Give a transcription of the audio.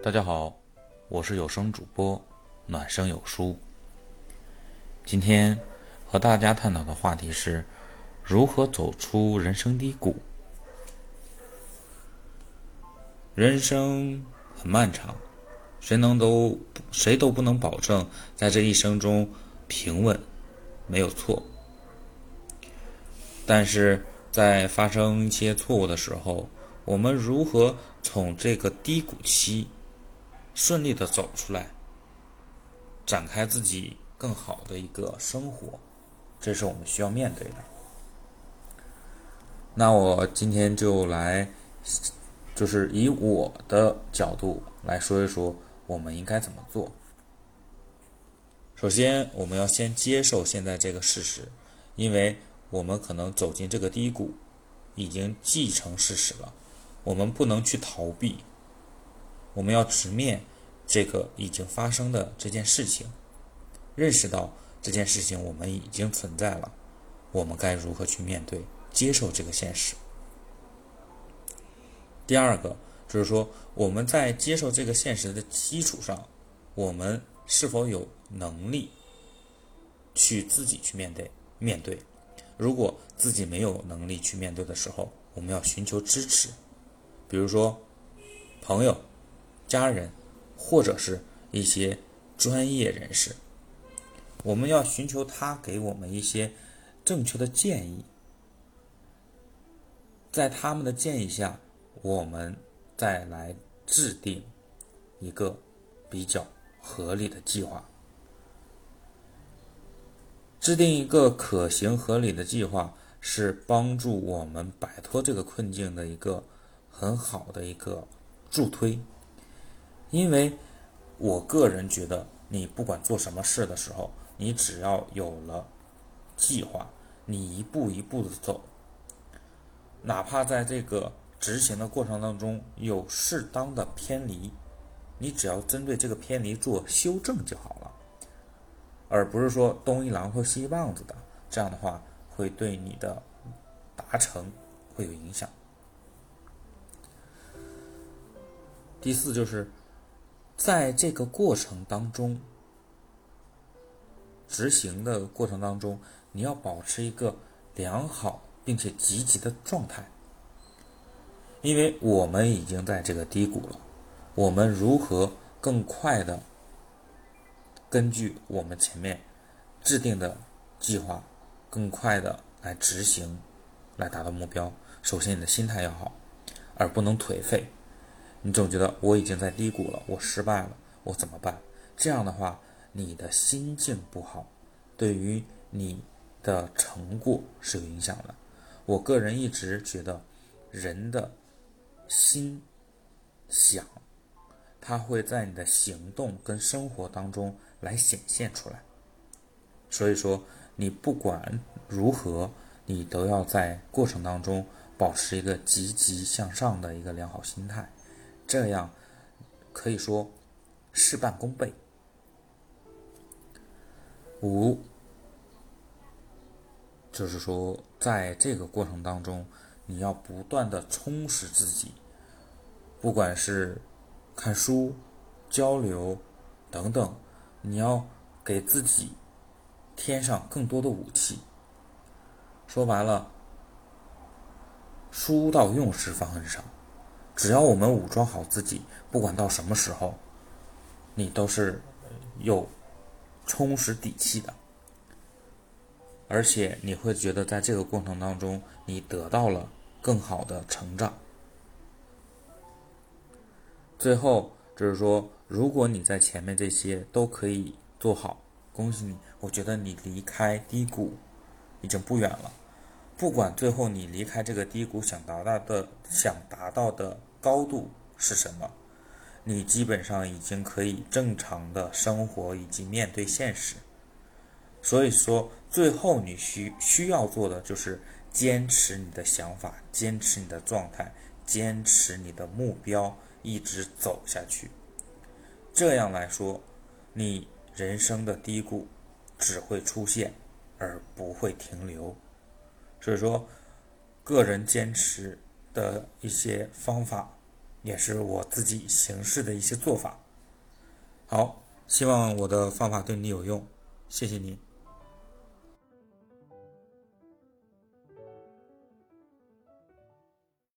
大家好，我是有声主播暖声有书。今天和大家探讨的话题是如何走出人生低谷。人生很漫长，谁能都谁都不能保证在这一生中平稳，没有错。但是在发生一些错误的时候，我们如何从这个低谷期？顺利的走出来，展开自己更好的一个生活，这是我们需要面对的。那我今天就来，就是以我的角度来说一说，我们应该怎么做。首先，我们要先接受现在这个事实，因为我们可能走进这个低谷，已经既成事实了，我们不能去逃避。我们要直面这个已经发生的这件事情，认识到这件事情我们已经存在了，我们该如何去面对、接受这个现实？第二个就是说，我们在接受这个现实的基础上，我们是否有能力去自己去面对？面对，如果自己没有能力去面对的时候，我们要寻求支持，比如说朋友。家人，或者是一些专业人士，我们要寻求他给我们一些正确的建议，在他们的建议下，我们再来制定一个比较合理的计划。制定一个可行合理的计划，是帮助我们摆脱这个困境的一个很好的一个助推。因为，我个人觉得，你不管做什么事的时候，你只要有了计划，你一步一步的走，哪怕在这个执行的过程当中有适当的偏离，你只要针对这个偏离做修正就好了，而不是说东一榔头西一棒子的，这样的话会对你的达成会有影响。第四就是。在这个过程当中，执行的过程当中，你要保持一个良好并且积极的状态，因为我们已经在这个低谷了。我们如何更快的根据我们前面制定的计划，更快的来执行，来达到目标？首先，你的心态要好，而不能颓废。你总觉得我已经在低谷了，我失败了，我怎么办？这样的话，你的心境不好，对于你的成果是有影响的。我个人一直觉得，人的心想，它会在你的行动跟生活当中来显现出来。所以说，你不管如何，你都要在过程当中保持一个积极向上的一个良好心态。这样可以说事半功倍。五，就是说，在这个过程当中，你要不断的充实自己，不管是看书、交流等等，你要给自己添上更多的武器。说白了，书到用时方恨少。只要我们武装好自己，不管到什么时候，你都是有充实底气的，而且你会觉得在这个过程当中，你得到了更好的成长。最后就是说，如果你在前面这些都可以做好，恭喜你！我觉得你离开低谷已经不远了。不管最后你离开这个低谷想达到的想达到的。高度是什么？你基本上已经可以正常的生活以及面对现实。所以说，最后你需需要做的就是坚持你的想法，坚持你的状态，坚持你的目标，一直走下去。这样来说，你人生的低谷只会出现，而不会停留。所以说，个人坚持。的一些方法，也是我自己行事的一些做法。好，希望我的方法对你有用，谢谢您。